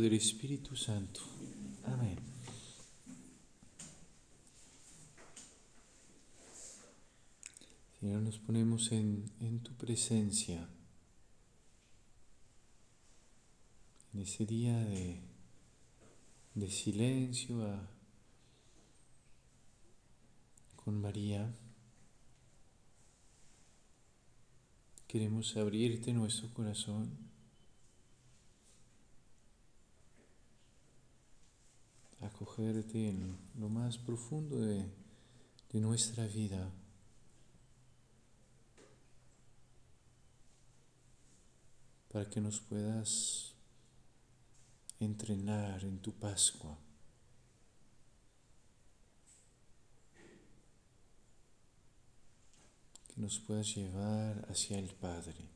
Del Espíritu Santo. Amén. Señor, nos ponemos en, en tu presencia, en ese día de, de silencio con María. Queremos abrirte nuestro corazón. Acogerte en lo más profundo de, de nuestra vida. para que nos puedas entrenar en tu Pascua. Que nos puedas llevar hacia el Padre.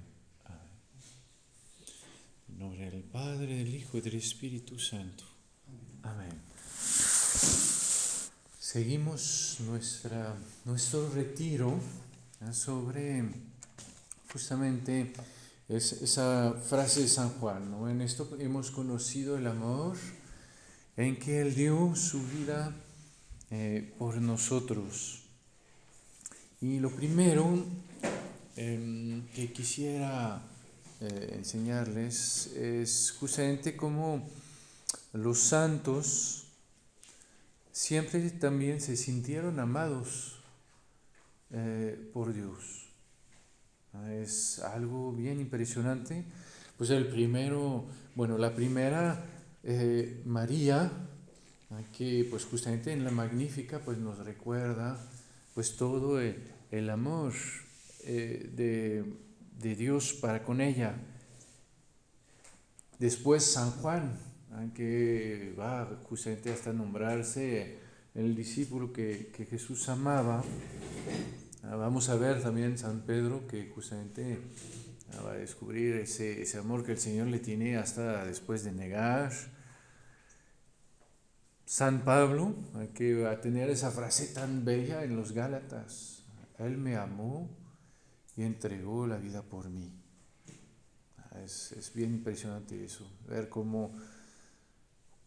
Nombre del Padre, del Hijo y del Espíritu Santo. Amén. Seguimos nuestra, nuestro retiro sobre justamente esa frase de San Juan. ¿no? En esto hemos conocido el amor en que Él dio su vida eh, por nosotros. Y lo primero em, que quisiera eh, enseñarles es justamente cómo los santos siempre también se sintieron amados eh, por Dios. Ah, es algo bien impresionante. Pues el primero, bueno, la primera, eh, María, ah, que pues justamente en la Magnífica pues nos recuerda pues todo el, amor eh, de, de Dios para con ella. Después San Juan, que va justamente hasta nombrarse el discípulo que, que Jesús amaba. Ah, vamos a ver también San Pedro que justamente ah, va a descubrir ese, ese amor que el Señor le tiene hasta después de negar. San Pablo, que va a tener esa frase tan bella en los Gálatas, Él me amó y entregó la vida por mí. Ah, es, es bien impresionante eso, ver cómo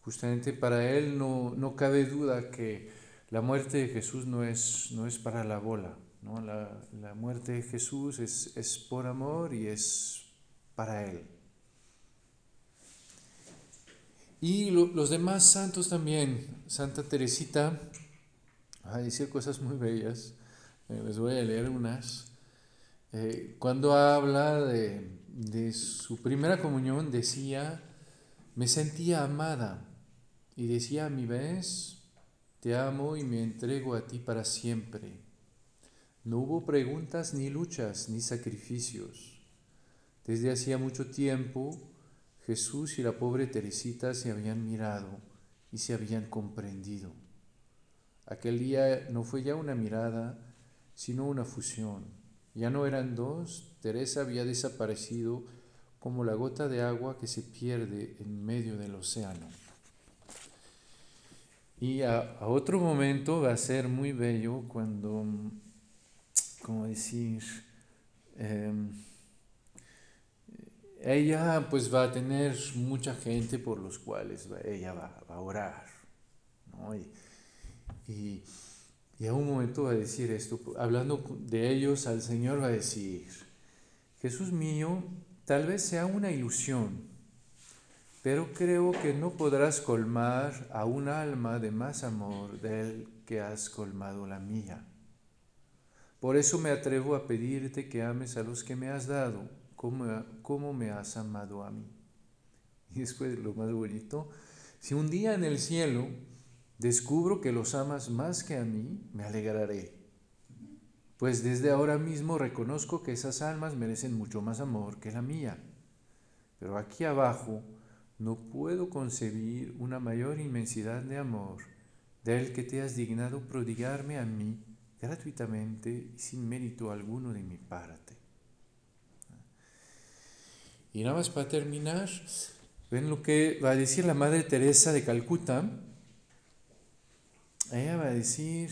Justamente para él no, no cabe duda que la muerte de Jesús no es, no es para la bola. ¿no? La, la muerte de Jesús es, es por amor y es para él. Y los demás santos también, Santa Teresita, a decir cosas muy bellas, eh, les voy a leer unas. Eh, cuando habla de, de, su primera comunión, decía, me sentía amada y decía a mi vez, te amo y me entrego a ti para siempre. No hubo preguntas ni luchas ni sacrificios. Desde hacía mucho tiempo Jesús y la pobre Teresita se habían mirado y se habían comprendido. Aquel día no fue ya una mirada, sino una fusión. Ya no eran dos, Teresa había desaparecido como la gota de agua que se pierde en medio del océano. Y a, otro momento va a ser muy bello cuando, como decir, em, ella pues va a tener mucha gente por los cuales ella va, a orar. ¿no? Y, y, a un momento va a decir esto, hablando de ellos al Señor va a decir, Jesús mío, tal vez sea una ilusión pero creo que no podrás colmar a un alma de más amor del que has colmado la mía. Por eso me atrevo a pedirte que ames a los que me has dado, como, como me has amado a mí. Y después lo más bonito, si un día en el cielo descubro que los amas más que a mí, me alegraré. Pues desde ahora mismo reconozco que esas almas merecen mucho más amor que la mía pero aquí abajo no puedo concebir una mayor inmensidad de amor del que te has dignado prodigarme a mí gratuitamente y sin mérito alguno de mi parte. Y nada más para terminar, ven lo que va a decir la Madre Teresa de Calcuta. Ella va a decir,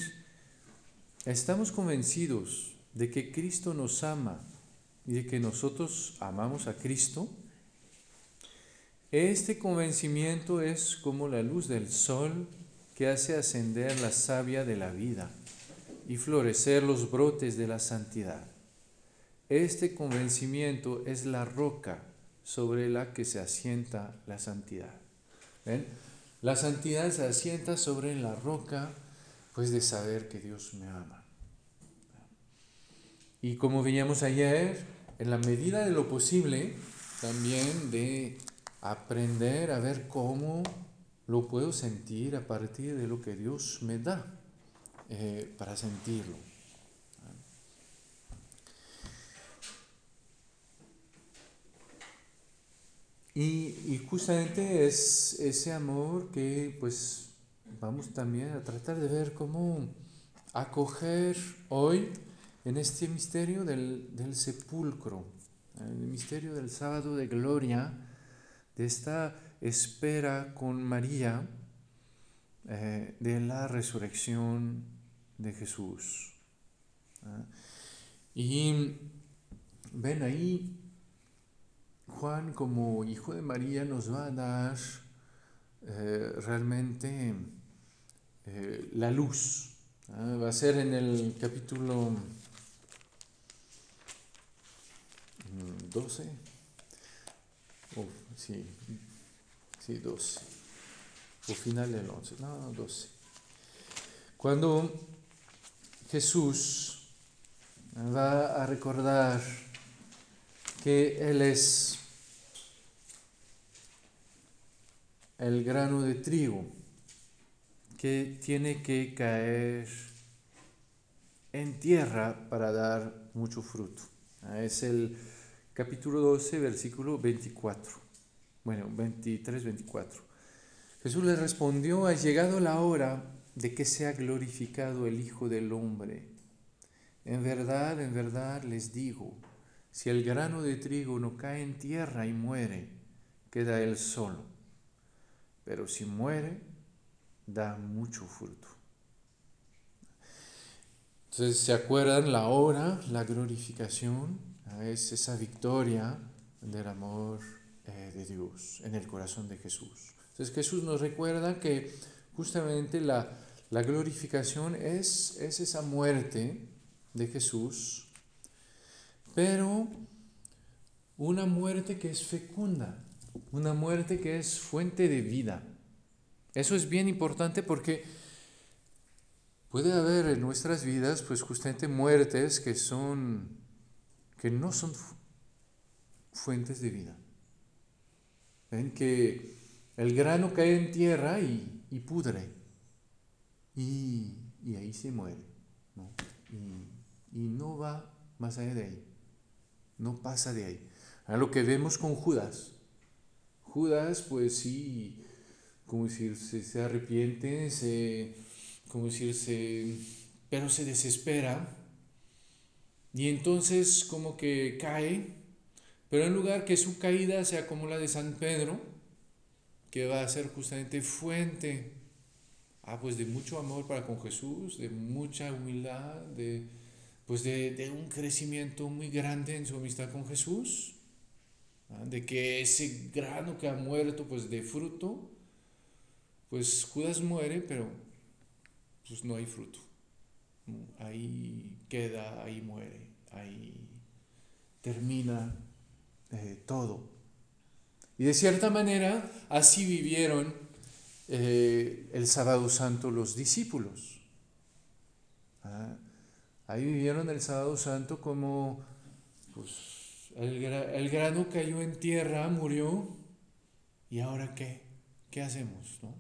estamos convencidos de que Cristo nos ama y de que nosotros amamos a Cristo. Este convencimiento es como la luz del sol que hace ascender la savia de la vida y florecer los brotes de la santidad. Este convencimiento es la roca sobre la que se asienta la santidad. ¿Ven? La santidad se asienta sobre la roca, pues de saber que Dios me ama. Y como veíamos ayer, en la medida de lo posible, también de aprender a ver cómo lo puedo sentir a partir de lo que Dios me da eh, para sentirlo. Y, justamente es ese amor que pues vamos también a tratar de ver cómo acoger hoy en este misterio del, sepulcro, el misterio del sábado de gloria, de esta espera con María eh, de la resurrección de Jesús. ¿ah? Y ven ahí Juan como hijo de María nos va a dar eh, realmente eh, la luz. ¿ah? Va a ser en el capítulo 12. Oh, sí, sí, 12. O final del 11. No, no, 12. Cuando Jesús va a recordar que Él es el grano de trigo que tiene que caer en tierra para dar mucho fruto. Ah, es el capítulo 12, versículo 24. Bueno, 23, 24. Jesús le respondió, ha llegado la hora de que sea glorificado el Hijo del Hombre. En verdad, en verdad les digo, si el grano de trigo no cae en tierra y muere, queda él solo pero si muere, da mucho fruto. Entonces, ¿se acuerdan la hora, la glorificación? Es esa victoria del amor eh, de Dios en el corazón de Jesús. Entonces Jesús nos recuerda que justamente la, la glorificación es, es esa muerte de Jesús, pero una muerte que es fecunda, una muerte que es fuente de vida. Eso es bien importante porque puede haber en nuestras vidas pues justamente muertes que son que no son fuentes de vida. Ven que el grano cae en tierra y, pudre y, ahí se muere. Y, y, no va más allá de ahí, no pasa de ahí. A lo que vemos con Judas. Judas, pues sí, como decir, se, arrepiente, se, como decir, pero se desespera. Y entonces como que cae, pero en lugar que su caída sea como la de San Pedro, que va a ser justamente fuente ah, pues de mucho amor para con Jesús, de mucha humildad, de, pues de, un crecimiento muy grande en su amistad con Jesús de que ese grano que ha muerto pues de fruto, pues Judas muere, pero pues no hay fruto. Ahí queda, ahí muere, ahí termina eh, todo. Y de cierta manera así vivieron eh, el sábado santo los discípulos. ¿Ah? Ahí vivieron el sábado santo como pues, el, grano cayó en tierra, murió, ¿y ahora qué? ¿Qué hacemos? No?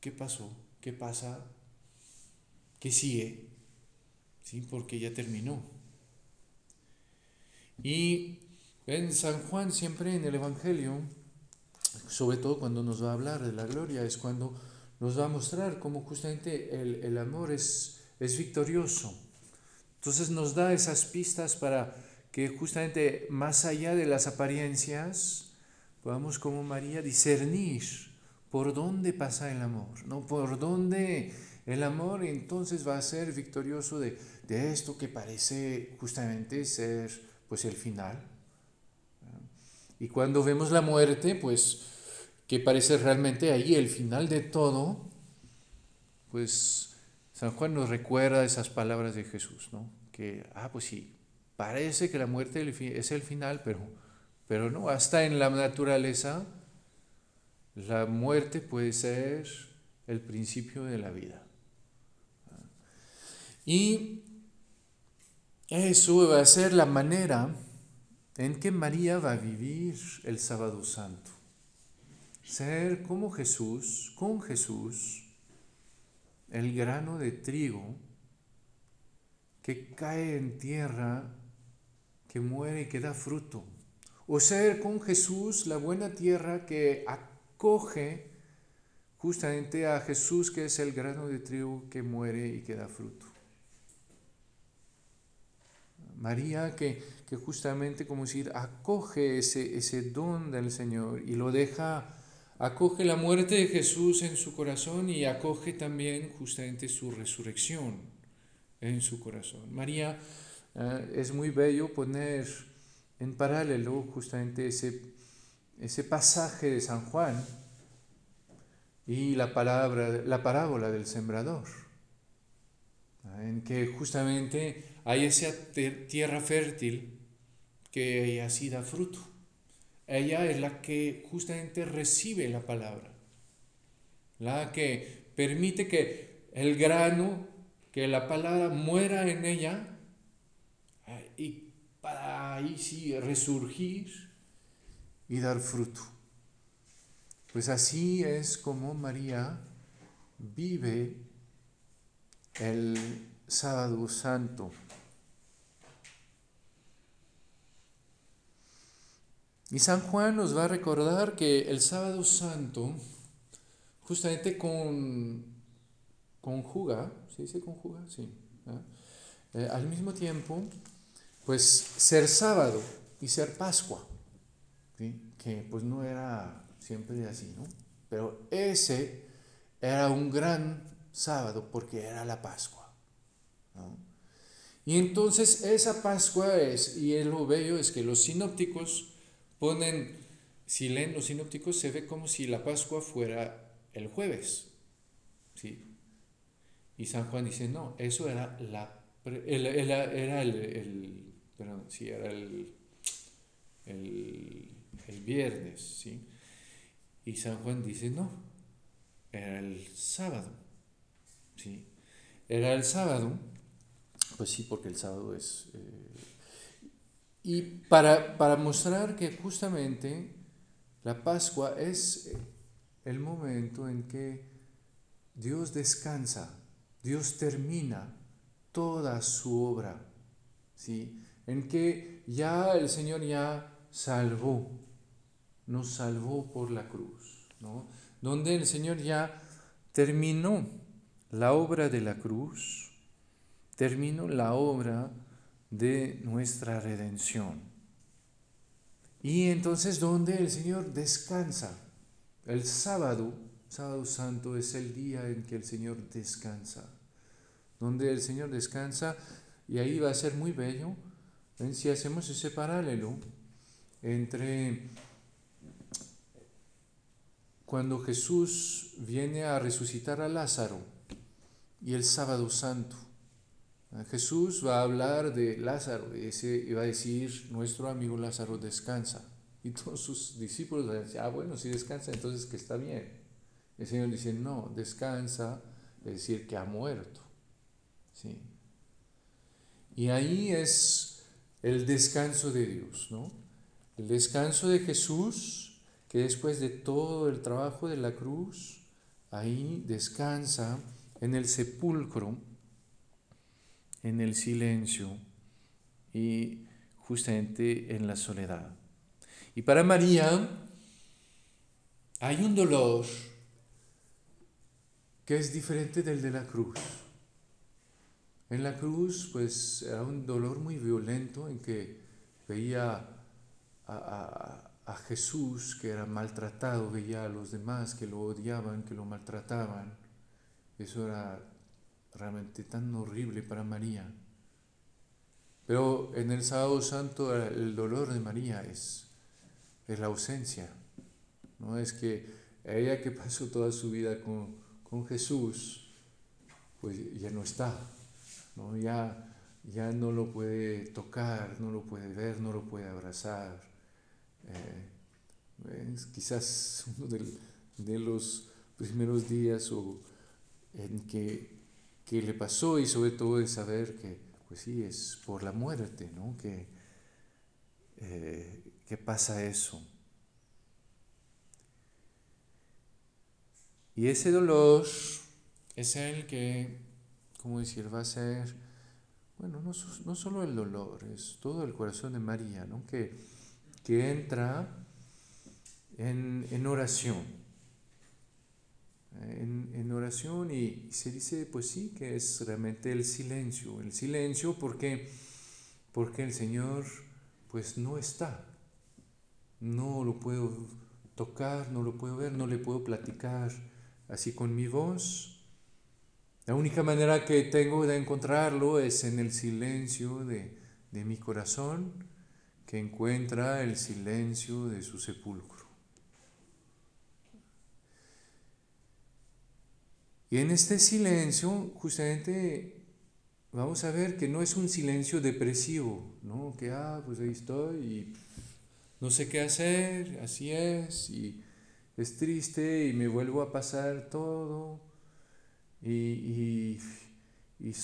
¿Qué pasó? ¿Qué pasa? ¿Qué sigue? ¿Sí? Porque ya terminó. Y En San Juan siempre en el Evangelio, sobre todo cuando nos va a hablar de la gloria, es cuando nos va a mostrar cómo justamente el, el amor es, es victorioso. Entonces nos da esas pistas para que justamente más allá de las apariencias podamos como María discernir por dónde pasa el amor, ¿no? Por dónde el amor entonces va a ser victorioso de, de esto que parece justamente ser pues el final. Y cuando vemos la muerte, pues que parece realmente ahí el final de todo, pues San Juan nos recuerda esas palabras de Jesús, ¿no? Que, ah, pues sí, parece que la muerte es el final, pero, pero no, hasta en la naturaleza la muerte puede ser el principio de la vida. Y eso va a ser la manera en que María va a vivir el sábado santo. Ser como Jesús, con Jesús, el grano de trigo que cae en tierra, que muere y que da fruto. O ser con Jesús la buena tierra que acoge justamente a Jesús, que es el grano de trigo que muere y que da fruto. María que, que justamente como decir, acoge ese, ese don del Señor y lo deja, acoge la muerte de Jesús en su corazón y acoge también justamente su resurrección en su corazón. María eh, es muy bello poner en paralelo justamente ese, ese pasaje de San Juan y la, palabra, la parábola del sembrador, en que justamente hay esa tierra fértil que así da fruto. Ella es la que justamente recibe la palabra, la que permite que el grano, que la palabra muera en ella y para ahí sí resurgir y dar fruto. Pues así es como María vive el sábado santo. Y San Juan nos va a recordar que el sábado santo justamente con, conjuga, ¿se dice conjuga? Sí. Eh, al mismo tiempo, pues ser sábado y ser Pascua, que pues no era siempre así, ¿no? Pero ese era un gran sábado porque era la Pascua. Y entonces esa Pascua es, y lo bello es que los sinópticos ponen, si leen los sinópticos, se ve como si la Pascua fuera el jueves. ¿sí? Y San Juan dice, no, eso era, la, era el, perdón, sí, era el, el, el viernes. ¿sí? Y San Juan dice, no, era el sábado. ¿sí? Era el sábado, pues sí, porque el sábado es... Eh, y para, para mostrar que justamente la Pascua es el momento en que Dios descansa, Dios termina toda su obra, ¿sí? en que ya el Señor ya salvó, nos salvó por la cruz, ¿no? donde el Señor ya terminó la obra de la cruz, terminó la obra de nuestra redención. Y entonces donde el Señor descansa. El sábado, sábado santo, es el día en que el Señor descansa. Donde el Señor descansa y ahí va a ser muy bello. Si hacemos ese paralelo entre cuando Jesús viene a resucitar a Lázaro y el sábado santo. Jesús va a hablar de Lázaro y va a decir, nuestro amigo Lázaro descansa. Y todos sus discípulos van a decir, ah, bueno, si descansa, entonces que está bien. El Señor dice, no, descansa, es decir, que ha muerto. ¿Sí? Y ahí es el descanso de Dios, ¿no? El descanso de Jesús, que después de todo el trabajo de la cruz, ahí descansa en el sepulcro en el silencio y justamente en la soledad. Y para María hay un dolor que es diferente del de la cruz. En la cruz, pues era un dolor muy violento en que veía a, Jesús que era maltratado, veía a los demás que lo odiaban, que lo maltrataban. Eso era realmente tan horrible para María. Pero en el sábado santo el dolor de María es, es la ausencia. No es que ella que pasó toda su vida con, con Jesús, pues ya no está. ¿no? Ya, ya no lo puede tocar, no lo puede ver, no lo puede abrazar. Eh, es quizás uno de, los primeros días o en que, que, le pasó y sobre todo de saber que, pues sí, es por la muerte, ¿no? Que, eh, pasa eso. Y ese dolor es el que, como decir, va a ser, bueno, no, no solo el dolor, es todo el corazón de María, ¿no? que, que entra en, en oración. En, en, oración y, se dice, pues sí, que es realmente el silencio. El silencio porque, porque el Señor pues no está. No lo puedo tocar, no lo puedo ver, no le puedo platicar así con mi voz. La única manera que tengo de encontrarlo es en el silencio de, de mi corazón, que encuentra el silencio de su sepulcro. Y en este silencio, justamente, vamos a ver que no es un silencio depresivo, ¿no? Que, ah, pues ahí estoy y no sé qué hacer, así es, y es triste y me vuelvo a pasar todo y, y, y,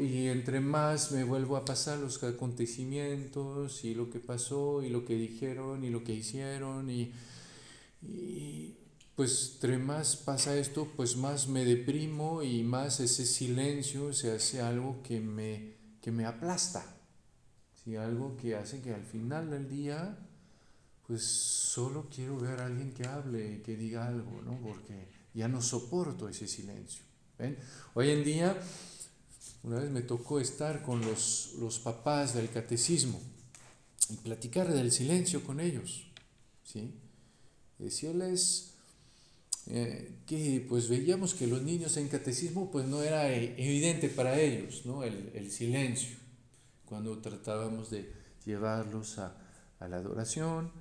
y entre más me vuelvo a pasar los acontecimientos y lo que pasó y lo que dijeron y lo que hicieron y, y pues entre más pasa esto, pues más me deprimo y más ese silencio se hace algo que me, que me aplasta, ¿sí? algo que hace que al final del día pues solo quiero ver a alguien que hable, que diga algo, ¿no? Porque ya no soporto ese silencio. ¿ven? Hoy en día, una vez me tocó estar con los, los papás del catecismo y platicar del silencio con ellos, ¿sí? Decirles eh, que pues veíamos que los niños en catecismo pues no era evidente para ellos, ¿no? El, el silencio, cuando tratábamos de llevarlos a, a la adoración,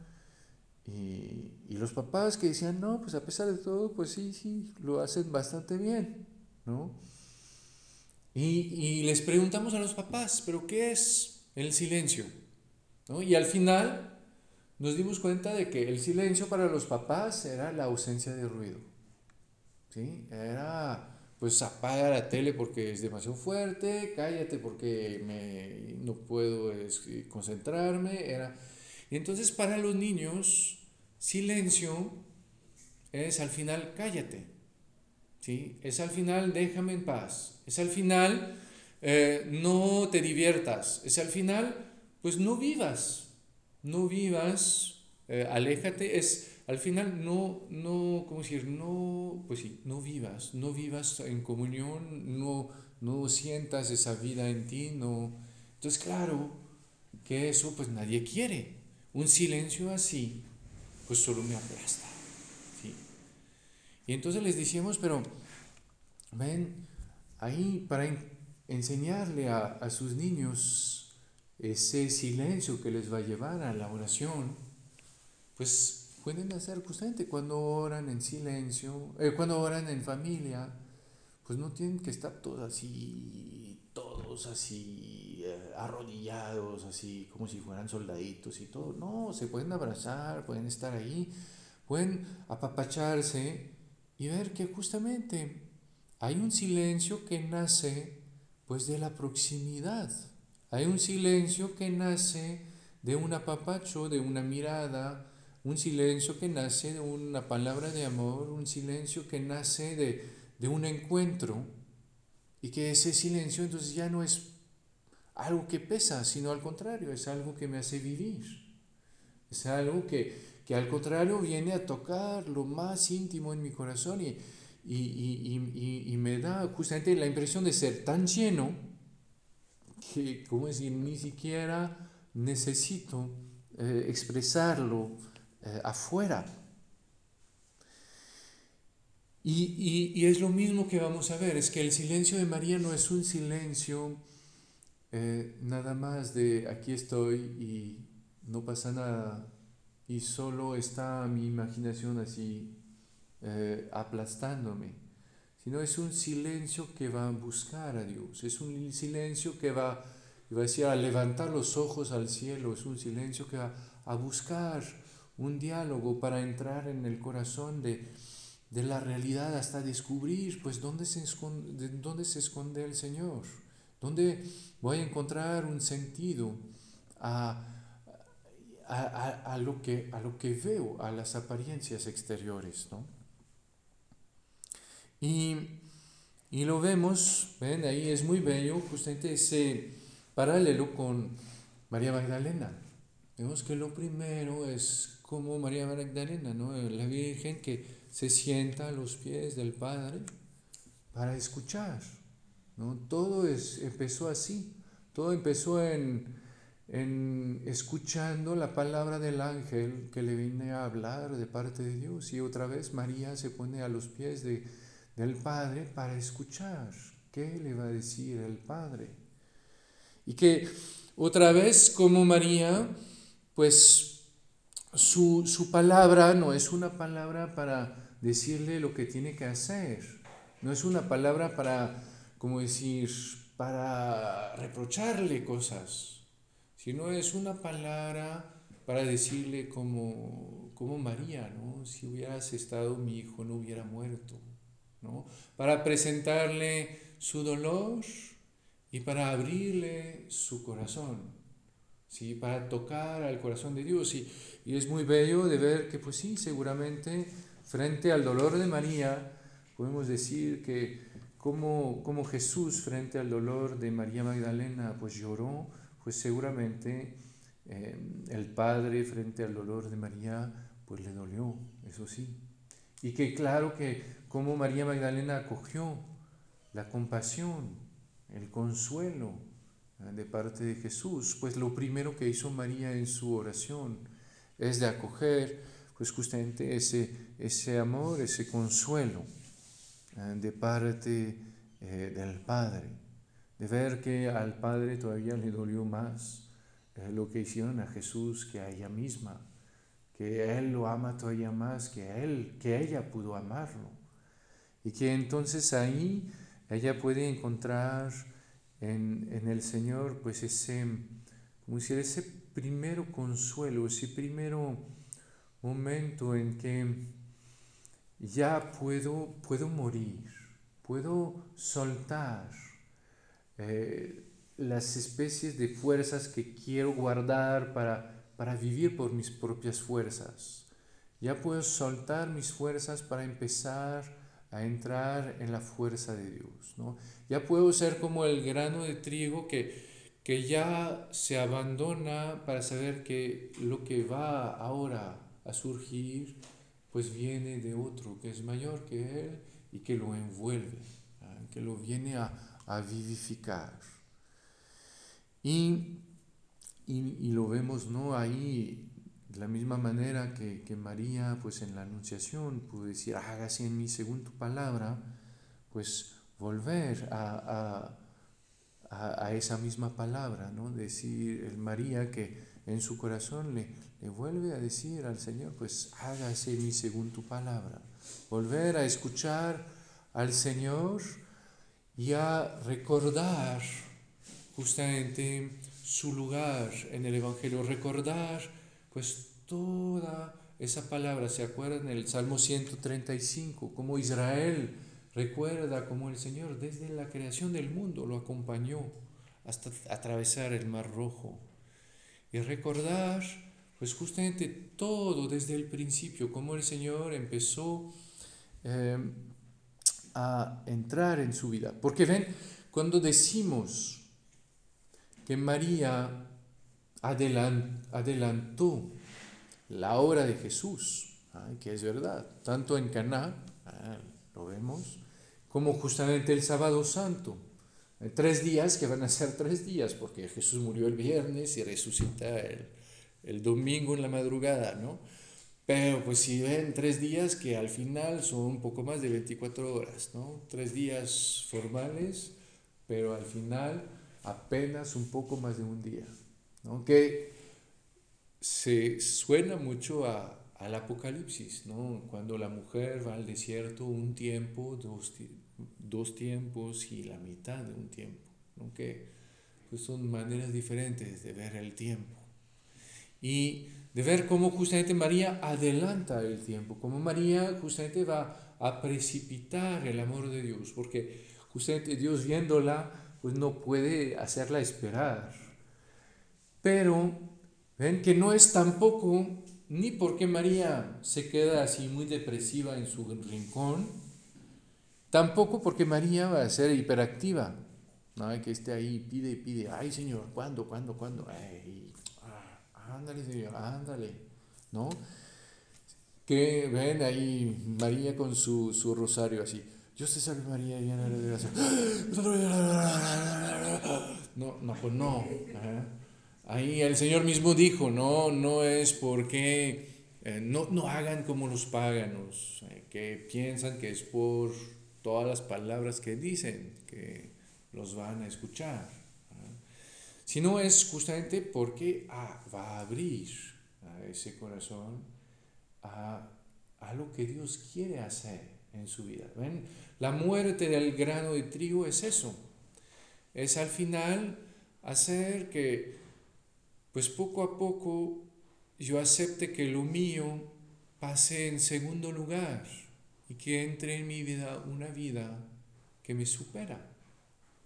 y, y, los papás que decían, no, pues a pesar de todo, pues sí, sí, lo hacen bastante bien, ¿no? Y, y les preguntamos a los papás, pero ¿qué es el silencio? ¿No? Y al final nos dimos cuenta de que el silencio para los papás era la ausencia de ruido, ¿sí? Era, pues apaga la tele porque es demasiado fuerte, cállate porque me, no puedo concentrarme, era... Y entonces para los niños Silencio es al final cállate. ¿sí? Es al final déjame en paz. Es al final eh, no te diviertas. Es al final pues no vivas. No vivas, eh, aléjate. Es al final no, no, ¿cómo decir? No, pues sí, no vivas. No vivas en comunión. No, no sientas esa vida en ti. No. Entonces claro que eso pues nadie quiere. Un silencio así pues solo me aplasta. ¿sí? Y entonces les decíamos, pero ven, ahí para enseñarle a, a sus niños ese silencio que les va a llevar a la oración, pues pueden hacer justamente cuando oran en silencio, eh, cuando oran en familia, pues no tienen que estar todos así, todos así, eh, arrodillados, así como si fueran soldaditos y todo. No, se pueden abrazar, pueden estar ahí, pueden apapacharse y ver que justamente hay un silencio que nace pues de la proximidad. Hay un silencio que nace de un apapacho, de una mirada, un silencio que nace de una palabra de amor, un silencio que nace de, de un encuentro y que ese silencio entonces ya no es algo que pesa, sino al contrario, es algo que me hace vivir. Es algo que, que al contrario viene a tocar lo más íntimo en mi corazón y, y, y, me da justamente la impresión de ser tan lleno que, como decir, ni siquiera necesito eh, expresarlo eh, afuera. Y, es lo mismo que vamos a ver, es que el silencio de María no es un silencio eh, nada más de aquí estoy y no pasa nada y solo está mi imaginación así aplastándome, sino es un silencio que va a buscar a Dios, es un silencio que va, va a, decir, a levantar los ojos al cielo, es un silencio que va a buscar un diálogo para entrar en el corazón de, de la realidad hasta descubrir pues dónde se esconde, dónde se esconde el Señor, dónde voy a encontrar un sentido a, a, a, lo que, a lo que veo, a las apariencias exteriores. ¿no? Y, y lo vemos, ven, ahí es muy bello justamente ese paralelo con María Magdalena. Vemos que lo primero es como María Magdalena, ¿no? la Virgen que se sienta a los pies del Padre para escuchar. ¿no? Todo es, empezó así, todo empezó en, en escuchando la palabra del ángel que le viene a hablar de parte de Dios y otra vez María se pone a los pies de, del Padre para escuchar qué le va a decir el Padre. Y que otra vez como María, pues su, palabra no es una palabra para decirle lo que tiene que hacer, no es una palabra para, como decir, para reprocharle cosas, sino es una palabra para decirle como, como María, ¿no? Si hubieras estado mi hijo no hubiera muerto, ¿no? Para presentarle su dolor y para abrirle su corazón. ¿sí? para tocar al corazón de Dios. Y, y es muy bello de ver que, pues sí, seguramente frente al dolor de María, podemos decir que como, como Jesús frente al dolor de María Magdalena, pues lloró, pues seguramente eh, el Padre frente al dolor de María, pues le dolió, eso sí. Y que claro que como María Magdalena acogió la compasión, el consuelo, de parte de Jesús, pues lo primero que hizo María en su oración es de acoger pues justamente ese, ese amor, ese consuelo eh, de parte eh, del Padre, de ver que al Padre todavía le dolió más eh, lo que hicieron a Jesús que a ella misma, que Él lo ama todavía más que Él, que ella pudo amarlo, y que entonces ahí ella puede encontrar en, en el Señor, pues ese, como decir, ese primero consuelo, ese primero momento en que ya puedo, puedo morir, puedo soltar eh, las especies de fuerzas que quiero guardar para, para vivir por mis propias fuerzas. Ya puedo soltar mis fuerzas para empezar a entrar en la fuerza de Dios. ¿no? Ya puedo ser como el grano de trigo que, que ya se abandona para saber que lo que va ahora a surgir pues viene de otro que es mayor que él y que lo envuelve, que lo viene a, a vivificar. Y, y, y, lo vemos ¿no? ahí de la misma manera que, que, María, pues en la Anunciación, pudo decir, hágase en mí según tu palabra, pues volver a, a, a esa misma palabra, ¿no? Decir, el María que en su corazón le, le vuelve a decir al Señor, pues hágase en mí según tu palabra. Volver a escuchar al Señor y a recordar justamente su lugar en el Evangelio, recordar pues toda esa palabra, ¿se acuerdan? En el Salmo 135, como Israel recuerda como el Señor desde la creación del mundo lo acompañó hasta atravesar el Mar Rojo. Y recordar pues justamente todo desde el principio, como el Señor empezó em, a entrar en su vida. Porque ven, cuando decimos que María adelantó la obra de Jesús, que es verdad, tanto en Caná, lo vemos, como justamente el sábado santo. Tres días que van a ser tres días, porque Jesús murió el viernes y resucita el, el domingo en la madrugada, ¿no? Pero pues si ven tres días que al final son un poco más de 24 horas, ¿no? Tres días formales, pero al final apenas un poco más de un día, ¿no? Que se suena mucho a, al Apocalipsis, ¿no? Cuando la mujer va al desierto un tiempo, dos, dos tiempos y la mitad de un tiempo, ¿no? Que pues son maneras diferentes de ver el tiempo. Y de ver cómo justamente María adelanta el tiempo, cómo María justamente va a precipitar el amor de Dios, porque justamente Dios viéndola, pues no puede hacerla esperar. Pero ven que no es tampoco ni porque María se queda así muy depresiva en su rincón, tampoco porque María va a ser hiperactiva, ¿no? que esté ahí, pide y pide, ay Señor, ¿cuándo, cuándo, cuándo? Ay, ándale, Señor, ándale, ¿no? Que ven ahí María con su, su rosario así. Dios te salve María, llena de gracia. No, no, pues no. Ahí el Señor mismo dijo, no, no es porque eh, no, no hagan como los paganos, eh, que piensan que es por todas las palabras que dicen que los van a escuchar sino es justamente porque ah, va a abrir a ese corazón a, a, lo que Dios quiere hacer en su vida. ¿Ven? La muerte del grano de trigo es eso, es al final hacer que, pues poco a poco, yo acepte que lo mío pase en segundo lugar y que entre en mi vida una vida que me supera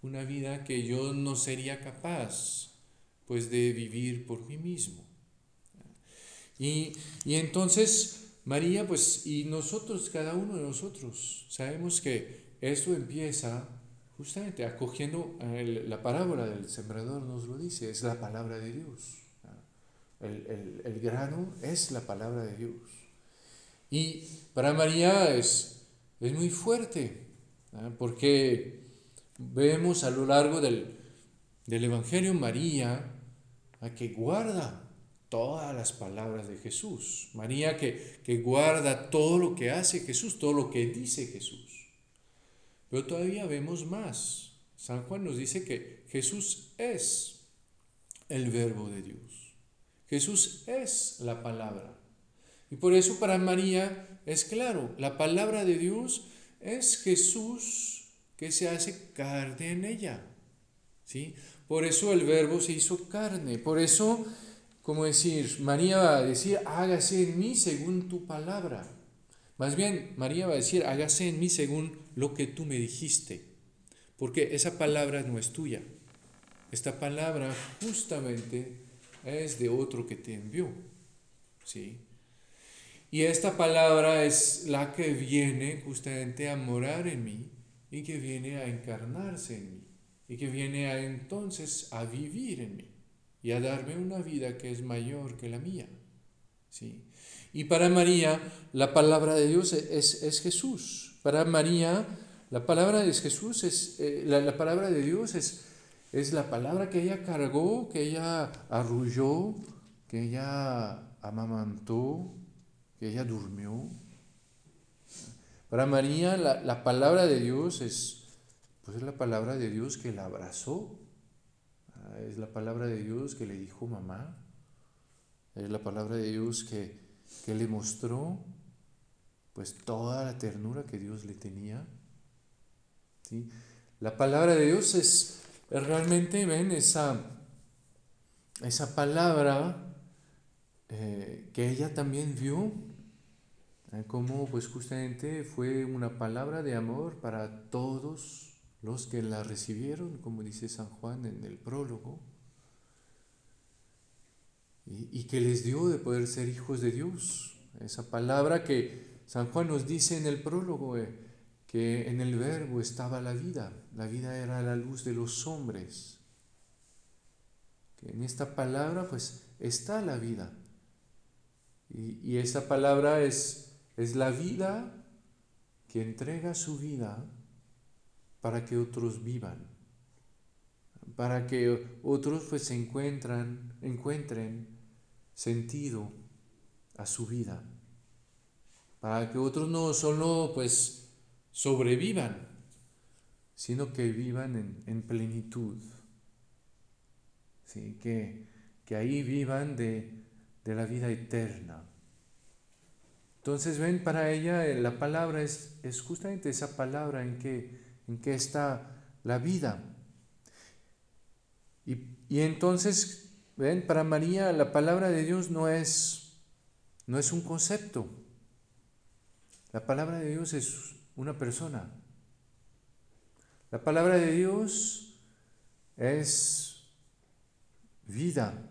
una vida que yo no sería capaz pues de vivir por mí mismo. Y, entonces María pues y nosotros, cada uno de nosotros, sabemos que eso empieza justamente acogiendo la parábola del sembrador nos lo dice, es la palabra de Dios. El, el, grano es la palabra de Dios. Y para María es, es muy fuerte, porque vemos a lo largo del, Evangelio María a que guarda todas las palabras de Jesús. María que, que guarda todo lo que hace Jesús, todo lo que dice Jesús. Pero todavía vemos más. San Juan nos dice que Jesús es el verbo de Dios. Jesús es la palabra. Y por eso para María es claro, la palabra de Dios es Jesús que se hace carne en ella. ¿sí? Por eso el verbo se hizo carne. Por eso, como decir, María va a decir, hágase en mí según tu palabra. Más bien, María va a decir, hágase en mí según lo que tú me dijiste. Porque esa palabra no es tuya. Esta palabra justamente es de otro que te envió. ¿Sí? Y esta palabra es la que viene justamente a morar en mí y que viene a encarnarse en mí y que viene a entonces a vivir en mí y a darme una vida que es mayor que la mía. ¿sí? Y para María la palabra de Dios es, es Jesús. Para María la palabra de Jesús es, eh, la, la, palabra de Dios es, es la palabra que ella cargó, que ella arrulló, que ella amamantó, que ella durmió, para María la, palabra de Dios es, pues es la palabra de Dios que la abrazó, ah, es la palabra de Dios que le dijo mamá, es la palabra de Dios que, le mostró pues toda la ternura que Dios le tenía. ¿sí? La palabra de Dios es, realmente, ven, esa, esa palabra eh, que ella también vio ¿eh? como pues justamente fue una palabra de amor para todos los que la recibieron, como dice San Juan en el prólogo, y, que les dio de poder ser hijos de Dios. Esa palabra que San Juan nos dice en el prólogo, eh, que en el verbo estaba la vida, la vida era la luz de los hombres. Que en esta palabra pues está la vida. Y, y esa palabra es, es la vida que entrega su vida para que otros vivan, para que otros pues se encuentran, encuentren sentido a su vida, para que otros no solo pues sobrevivan, sino que vivan en, en plenitud, ¿sí? que, que ahí vivan de, de la vida eterna. Entonces, ven, para ella eh, la palabra es, es justamente esa palabra en que, en que está la vida. Y, y, entonces, ven, para María la palabra de Dios no es, no es un concepto. La palabra de Dios es una persona. La palabra de Dios es vida.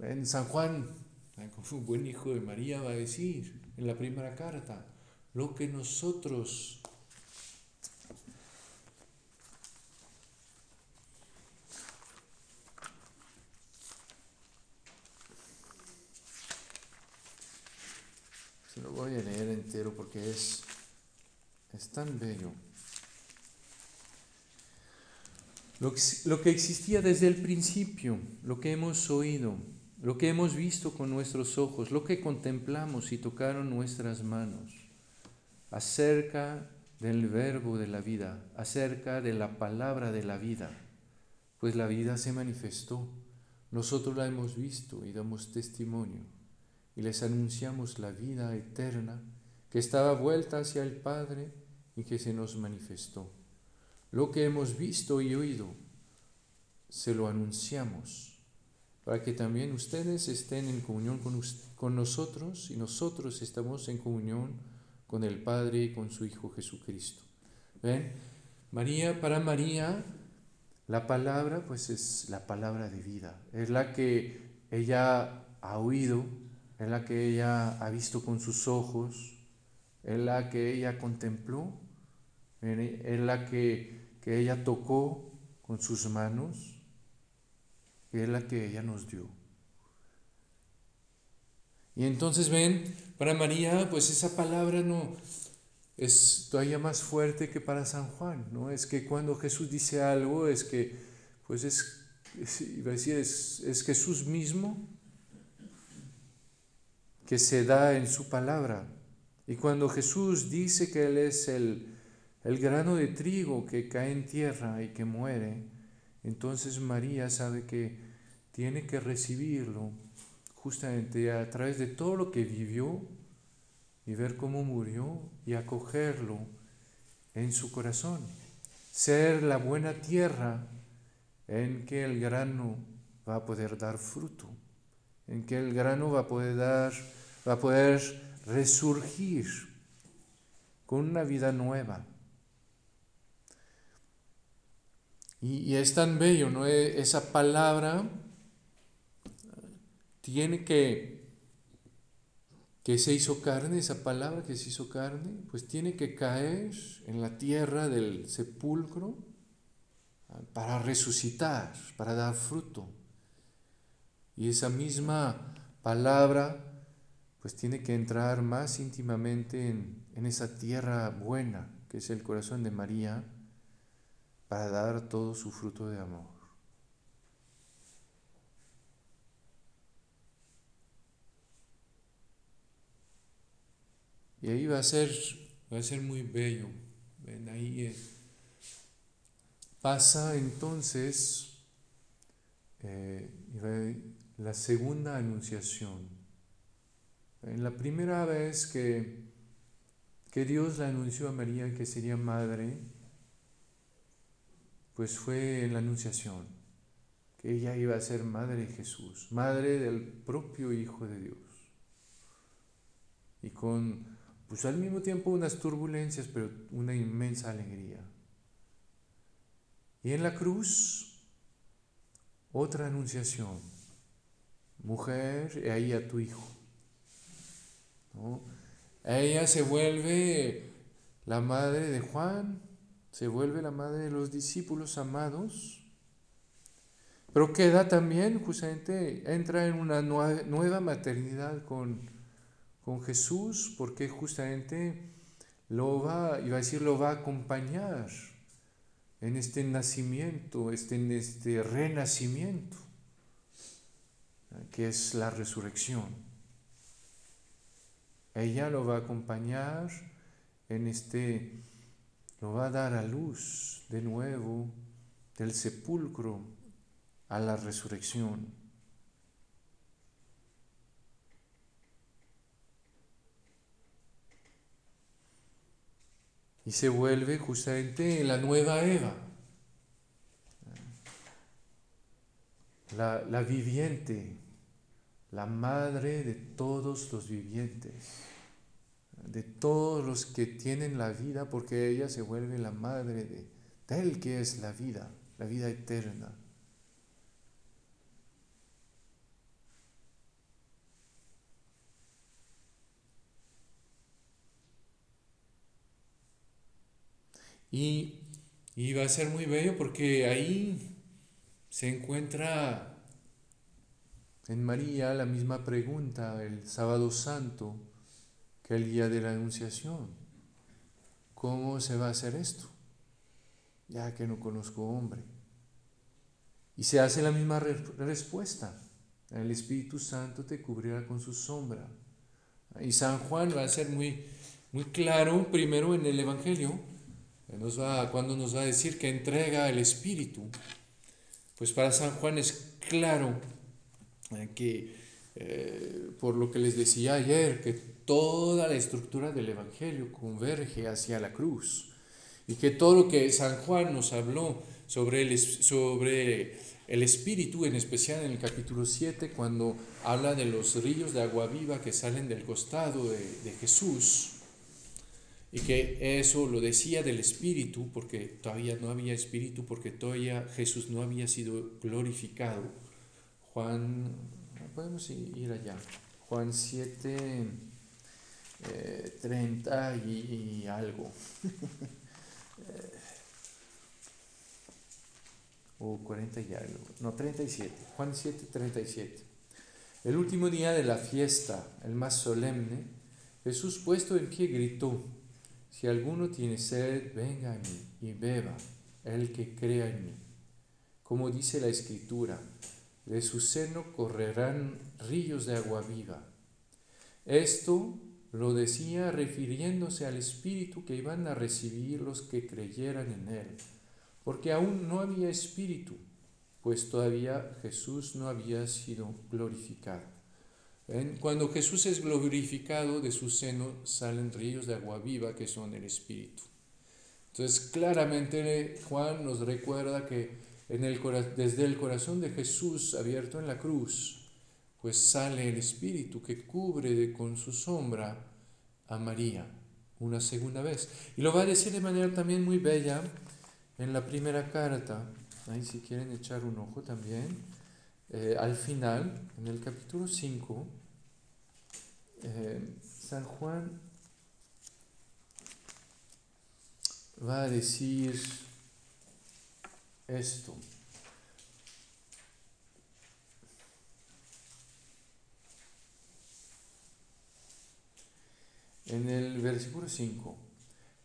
En San Juan un buen hijo de María va a decir en la primera carta, lo que nosotros Se lo voy a leer entero porque es, es tan bello. Lo que, existía desde el principio, lo que hemos oído, lo que hemos visto con nuestros ojos, lo que contemplamos y tocaron nuestras manos, acerca del verbo de la vida, acerca de la palabra de la vida, pues la vida se manifestó, nosotros la hemos visto y damos testimonio, y les anunciamos la vida eterna que estaba vuelta hacia el Padre y que se nos manifestó. Lo que hemos visto y oído, se lo anunciamos para que también ustedes estén en comunión con, nosotros y nosotros estamos en comunión con el Padre y con su Hijo Jesucristo. ¿Ven? María, para María, la palabra pues es la palabra de vida, es la que ella ha oído, es la que ella ha visto con sus ojos, es la que ella contempló, es la que, que ella tocó con sus manos que es la que ella nos dio. Y entonces ven, para María, pues esa palabra no es todavía más fuerte que para San Juan, ¿no? Es que cuando Jesús dice algo, es que, pues es, iba a decir, es, es Jesús mismo que se da en su palabra. Y cuando Jesús dice que Él es el, el grano de trigo que cae en tierra y que muere, entonces María sabe que tiene que recibirlo justamente a través de todo lo que vivió y ver cómo murió y acogerlo en su corazón. Ser la buena tierra en que el grano va a poder dar fruto, en que el grano va a poder dar, va a poder resurgir con una vida nueva. Y, es tan bello, ¿no? E, esa palabra tiene que, que se hizo carne, esa palabra que se hizo carne, pues tiene que caer en la tierra del sepulcro ah, para resucitar, para dar fruto. Y esa misma palabra pues tiene que entrar más íntimamente en, en esa tierra buena que es el corazón de María para dar todo su fruto de amor. Y ahí va a ser, va a ser muy bello. Ven, ahí eh, pasa entonces eh, la segunda anunciación. En la primera vez que, que Dios le anunció a María que sería madre, pues fue en la anunciación, que ella iba a ser madre de Jesús, madre del propio Hijo de Dios. Y con, pues al mismo tiempo unas turbulencias, pero una inmensa alegría. Y en la cruz, otra anunciación. Mujer, ahí a tu hijo. Ella se vuelve la madre de Juan, se vuelve la madre de los discípulos amados pero queda también, justamente, entra en una nueva maternidad con, con Jesús, porque justamente lo va, iba a decir, lo va a acompañar en este nacimiento, este, en este renacimiento, que es la resurrección. Ella lo va a acompañar en este, lo va a dar a luz de nuevo del sepulcro a la resurrección. Y se vuelve justamente la nueva Eva, la, la viviente, la madre de todos los vivientes de todos los que tienen la vida, porque ella se vuelve la madre de, Él que es la vida, la vida eterna. Y, y, va a ser muy bello porque ahí se encuentra en María la misma pregunta el sábado santo que el día de la Anunciación. ¿Cómo se va a hacer esto? Ya que no conozco hombre. Y se hace la misma respuesta. El Espíritu Santo te cubrirá con su sombra. Y San Juan va a ser muy, muy claro primero en el Evangelio, nos va, cuando nos va a decir que entrega el Espíritu. Pues para San Juan es claro eh, que, eh, por lo que les decía ayer, que toda la estructura del Evangelio converge hacia la cruz y que todo lo que San Juan nos habló sobre el, sobre el Espíritu, en especial en el capítulo 7, cuando habla de los ríos de agua viva que salen del costado de, de Jesús, y que eso lo decía del Espíritu, porque todavía no había Espíritu, porque todavía Jesús no había sido glorificado. Juan, podemos ir allá. Juan 7, 30 eh, y, algo. o 40 y algo. No, 37. Juan 7, 37. El último día de la fiesta, el más solemne, Jesús puesto en pie gritó, si alguno tiene sed, venga a mí y beba, el que crea en mí. Como dice la Escritura, de su seno correrán ríos de agua viva. Esto lo decía refiriéndose al Espíritu que iban a recibir los que creyeran en Él, porque aún no había Espíritu, pues todavía Jesús no había sido glorificado. Cuando Jesús es glorificado, de su seno salen ríos de agua viva que son el Espíritu. Entonces claramente Juan nos recuerda que desde el corazón de Jesús abierto en la cruz, pues sale el Espíritu que cubre con su sombra a María una segunda vez. Y lo va a decir de manera también muy bella en la primera carta, ahí si quieren echar un ojo también, eh, al final, en el capítulo 5, eh, San Juan va a decir esto. En el versículo 5,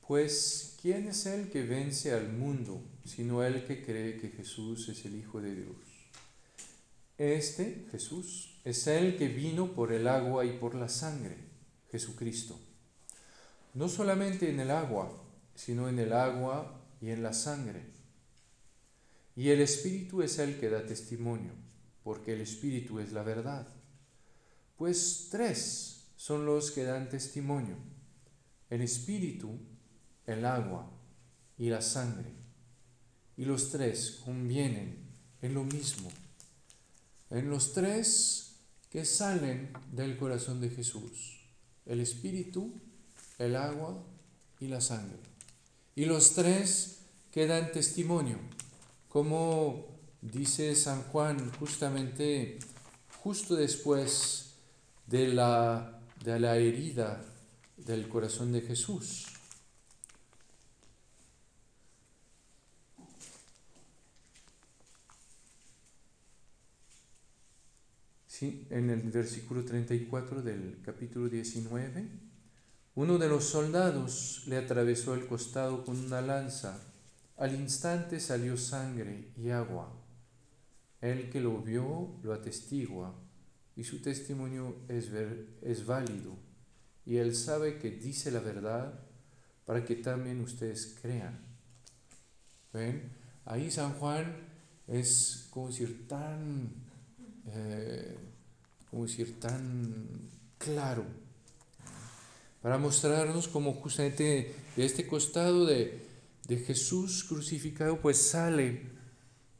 pues ¿quién es el que vence al mundo sino el que cree que Jesús es el Hijo de Dios? Este, Jesús, es el que vino por el agua y por la sangre, Jesucristo. No solamente en el agua, sino en el agua y en la sangre. Y el Espíritu es el que da testimonio, porque el Espíritu es la verdad. Pues tres son los que dan testimonio, el espíritu, el agua y la sangre. Y los tres convienen en lo mismo, en los tres que salen del corazón de Jesús, el espíritu, el agua y la sangre. Y los tres que dan testimonio, como dice San Juan justamente justo después de la de la herida del corazón de Jesús. ¿sí? en el versículo 34 del capítulo 19, uno de los soldados le atravesó el costado con una lanza. Al instante salió sangre y agua. El que lo vio lo atestigua y su testimonio es, es válido. Y él sabe que dice la verdad para que también ustedes crean. ¿Ven? Ahí San Juan es como decir tan, eh, como decir tan claro para mostrarnos como justamente de este costado de, de Jesús crucificado pues sale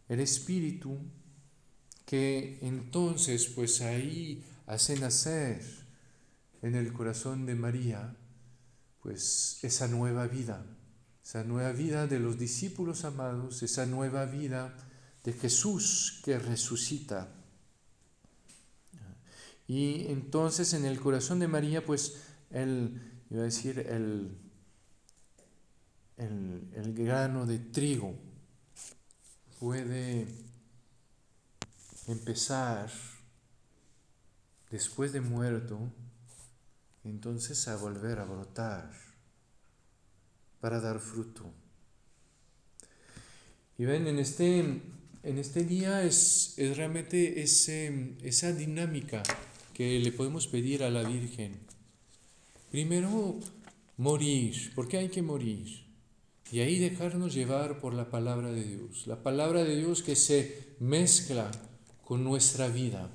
el Espíritu que entonces pues ahí hace nacer en el corazón de María pues esa nueva vida, esa nueva vida de los discípulos amados, esa nueva vida de Jesús que resucita. Y entonces en el corazón de María, pues el, iba a decir, el, el, el grano de trigo puede empezar después de muerto entonces a volver a brotar para dar fruto. Y ven, en este, en este día es, es realmente ese, esa dinámica que le podemos pedir a la Virgen. Primero, morir, porque hay que morir. Y ahí dejarnos llevar por la palabra de Dios. La palabra de Dios que se mezcla con nuestra vida.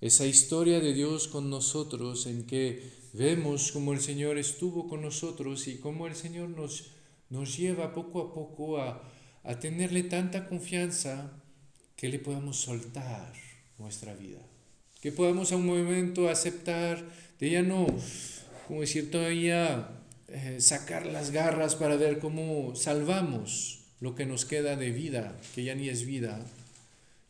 Esa historia de Dios con nosotros en que vemos cómo el Señor estuvo con nosotros y cómo el Señor nos, nos lleva poco a poco a, a tenerle tanta confianza que le podamos soltar nuestra vida, que podamos a un momento aceptar de ya no, como decir, todavía eh, sacar las garras para ver cómo salvamos lo que nos queda de vida, que ya ni es vida,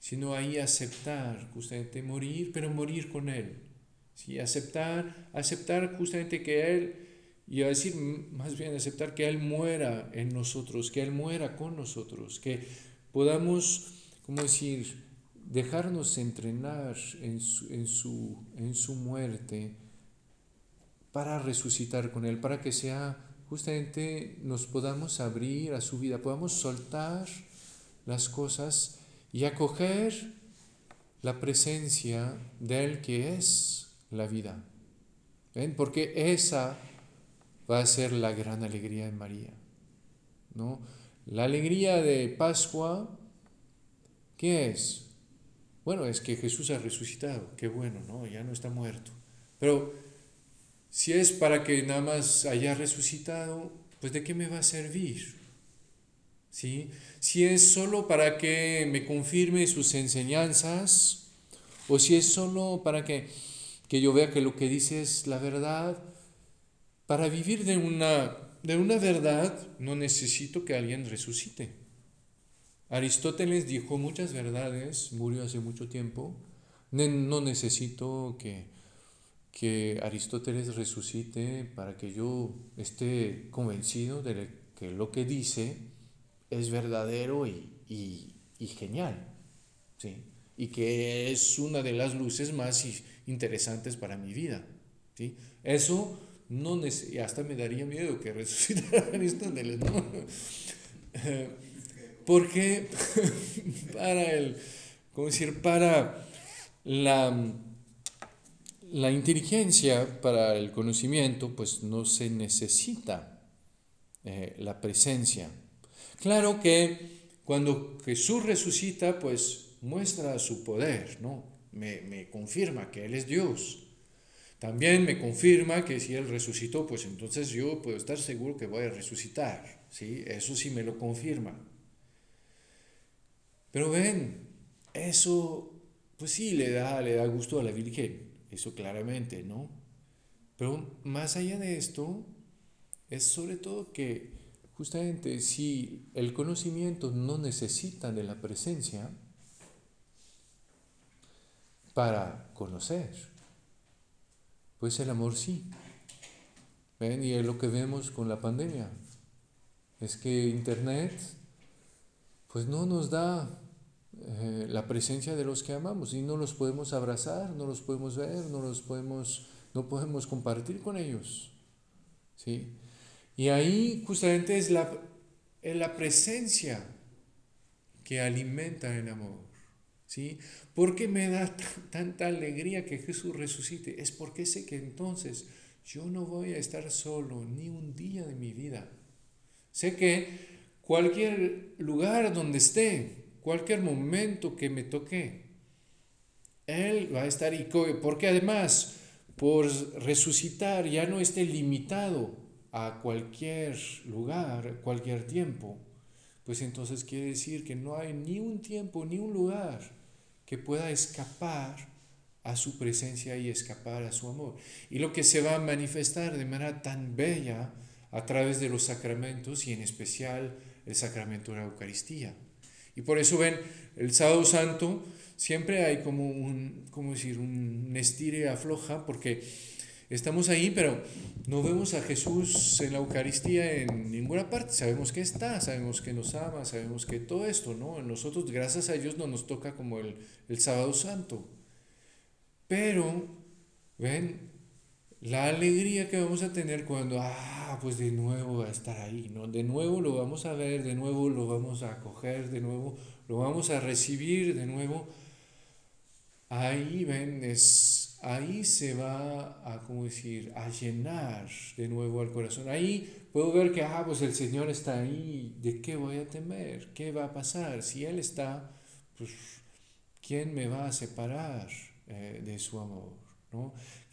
sino ahí aceptar justamente morir, pero morir con Él. ¿sí? Aceptar, aceptar justamente que Él, y a decir más bien aceptar que Él muera en nosotros, que Él muera con nosotros, que podamos, como decir, dejarnos entrenar en su, en su, en su muerte para resucitar con Él, para que sea justamente nos podamos abrir a su vida, podamos soltar las cosas y acoger la presencia del que es la vida. ¿Ven? Porque esa va a ser la gran alegría en María. ¿no? La alegría de Pascua, ¿qué es? Bueno, es que Jesús ha resucitado, qué bueno, ¿no? Ya no está muerto. Pero si es para que nada más haya resucitado, pues ¿de qué me va a servir? Si es solo para que me confirme sus enseñanzas o si es solo para que, que yo vea que lo que dice es la verdad, para vivir de una, de una verdad no necesito que alguien resucite. Aristóteles dijo muchas verdades, murió hace mucho tiempo, no necesito que, que Aristóteles resucite para que yo esté convencido de que lo que dice es verdadero y, genial, ¿sí? y que es una de las luces más interesantes para mi vida. ¿sí? Eso no y hasta me daría miedo que resucitara Aristóteles, ¿no? Porque para el, ¿cómo decir? Para la, la inteligencia, para el conocimiento, pues no se necesita eh, la presencia Claro que cuando Jesús resucita, pues muestra su poder, ¿no? Me, confirma que Él es Dios. También me confirma que si Él resucitó, pues entonces yo puedo estar seguro que voy a resucitar, ¿sí? Eso sí me lo confirma. Pero ven, eso, pues sí, le da, le da gusto a la Virgen, eso claramente, ¿no? Pero más allá de esto, es sobre todo que Justamente si el conocimiento no necesita de la presencia para conocer, pues el amor sí. ¿Ven? Y es lo que vemos con la pandemia. Es que Internet pues no nos da eh, la presencia de los que amamos y no los podemos abrazar, no los podemos ver, no los podemos, no podemos compartir con ellos. ¿sí? Y ahí justamente es la, es la presencia que alimenta el amor. ¿sí? ¿Por qué me da tanta alegría que Jesús resucite? Es porque sé que entonces yo no voy a estar solo ni un día de mi vida. Sé que cualquier lugar donde esté, cualquier momento que me toque, Él va a estar y porque además por resucitar ya no esté limitado a cualquier lugar, cualquier tiempo, pues entonces quiere decir que no hay ni un tiempo ni un lugar que pueda escapar a su presencia y escapar a su amor. Y lo que se va a manifestar de manera tan bella a través de los sacramentos y en especial el sacramento de la Eucaristía. Y por eso ven, el sábado santo siempre hay como un, ¿cómo decir?, un estire afloja, porque estamos ahí, pero no vemos a Jesús en la Eucaristía en ninguna parte. Sabemos que está, sabemos que nos ama, sabemos que todo esto, ¿no? Nosotros, gracias a Dios, no nos toca como el, el sábado santo. Pero, ven, la alegría que vamos a tener cuando, ah, pues de nuevo va a estar ahí, ¿no? De nuevo lo vamos a ver, de nuevo lo vamos a acoger, de nuevo lo vamos a recibir, de nuevo. Ahí, ven, es, ahí se va a, ¿cómo decir?, a llenar de nuevo el corazón. Ahí puedo ver que, ah, pues el Señor está ahí, ¿de qué voy a temer? ¿Qué va a pasar? Si Él está, pues, ¿quién me va a separar eh, de su amor?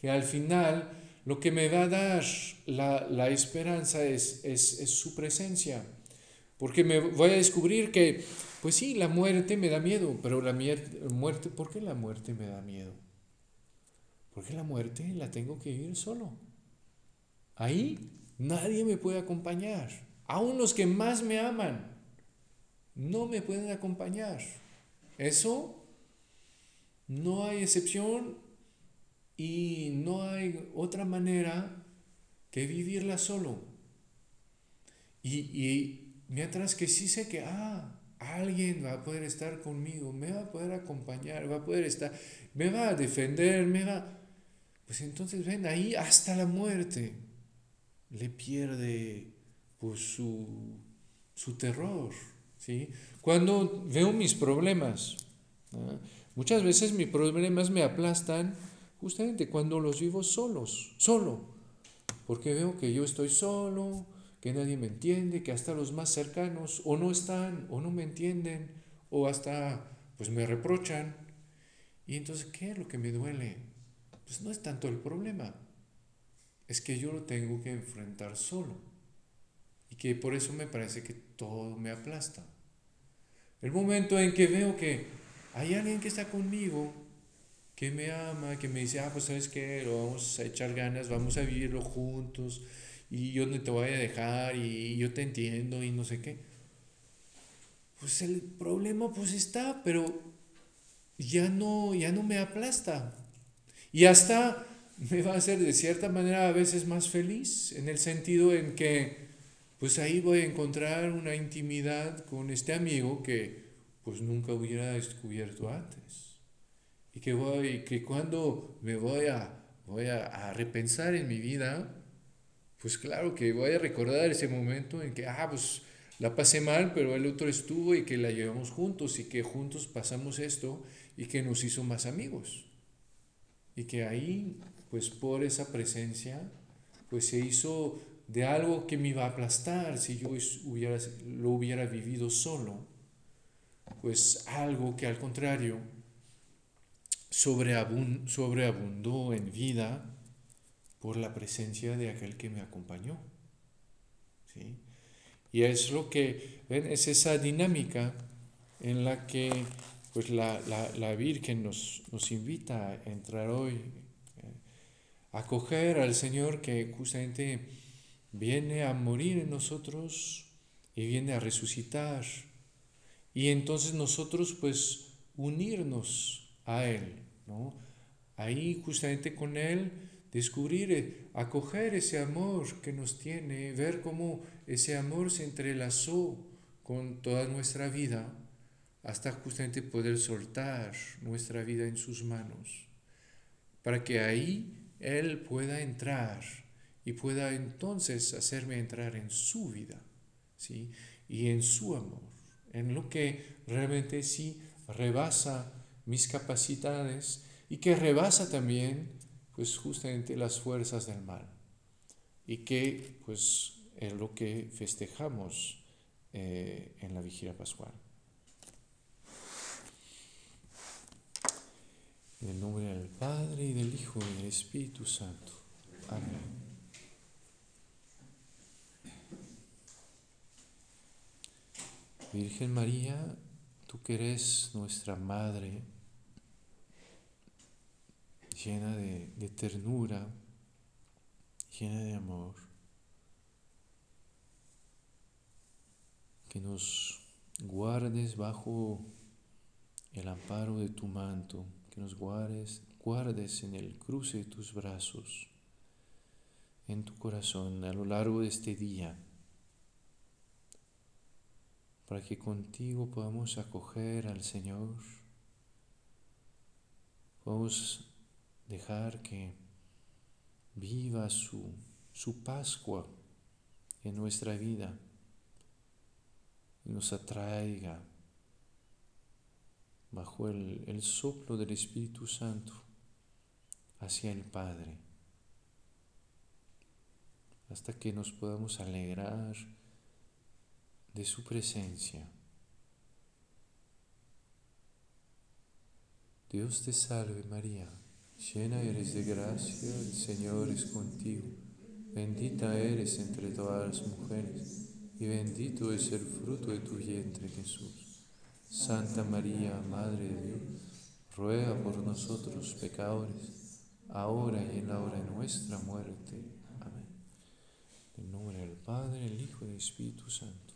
Que al final lo que me va a dar la, esperanza es, es, su presencia. Porque me voy a descubrir que, pues sí, la muerte me da miedo, pero la muerte, ¿por qué la muerte me da miedo? Porque la muerte la tengo que vivir solo. Ahí nadie me puede acompañar. Aún los que más me aman no me pueden acompañar. Eso no hay excepción y no hay otra manera que vivirla solo. Y, y mientras que sí sé que, ah, alguien va a poder estar conmigo, me va a poder acompañar, va a poder estar, me va a defender, me va... Pues entonces ven ahí hasta la muerte le pierde pues, su, su terror. ¿sí? Cuando veo mis problemas, muchas veces mis problemas me aplastan justamente cuando los vivo solos, solo, porque veo que yo estoy solo, que nadie me entiende, que hasta los más cercanos o no están o no me entienden o hasta pues me reprochan. Y entonces, ¿qué es lo que me duele? Pues no es tanto el problema, es que yo lo tengo que enfrentar solo y que por eso me parece que todo me aplasta. El momento en que veo que hay alguien que está conmigo, que me ama, que me dice, ah, pues sabes qué, lo vamos a echar ganas, vamos a vivirlo juntos, y yo no te voy a dejar, y yo te entiendo, y no sé qué. Pues el problema pues está, pero ya no, ya no me aplasta. Y hasta me va a hacer de cierta manera a veces más feliz, en el sentido en que pues ahí voy a encontrar una intimidad con este amigo que pues nunca hubiera descubierto antes y que, voy, que cuando me voy a, voy a, repensar en mi vida, pues claro que voy a recordar ese momento en que, ah, pues la pasé mal, pero el otro estuvo y que la llevamos juntos y que juntos pasamos esto y que nos hizo más amigos. Y que ahí, pues por esa presencia, pues se hizo de algo que me iba a aplastar si yo hubiera, lo hubiera vivido solo, pues algo que al contrario sobreabundó en vida por la presencia de aquel que me acompañó. ¿sí? Y es lo que. Es esa dinámica en la que pues la, la, Virgen nos, nos, invita a entrar hoy, eh, a acoger al Señor que justamente viene a morir en nosotros y viene a resucitar. Y entonces nosotros pues unirnos a Él. ¿no? Ahí justamente con Él descubrir, eh, acoger ese amor que nos tiene, ver cómo ese amor se entrelazó con toda nuestra vida hasta justamente poder soltar nuestra vida en sus manos, para que ahí Él pueda entrar y pueda entonces hacerme entrar en su vida, ¿sí? Y en su amor, en lo que realmente sí rebasa mis capacidades y que rebasa también, pues justamente las fuerzas del mal. Y que, pues, es lo que festejamos eh, en la vigilia pascual. En el nombre del Padre y del Hijo y del Espíritu Santo. Amén. Virgen María, tú que eres nuestra Madre, llena de, de ternura, llena de amor, que nos guardes bajo el amparo de tu manto que nos guardes, guardes en el cruce de tus brazos, en tu corazón a lo largo de este día, para que contigo podamos acoger al Señor, podamos dejar que viva su, su Pascua en nuestra vida y nos atraiga bajo el, soplo del Espíritu Santo hacia el Padre, hasta que nos podamos alegrar de su presencia. Dios te salve María, llena eres de gracia, el Señor es contigo, bendita eres entre todas las mujeres, y bendito es el fruto de tu vientre Jesús. Santa María, Madre de Dios, ruega por nosotros pecadores, ahora y en la hora de nuestra muerte. Amén. En nombre del Padre, el Hijo y el Espíritu Santo.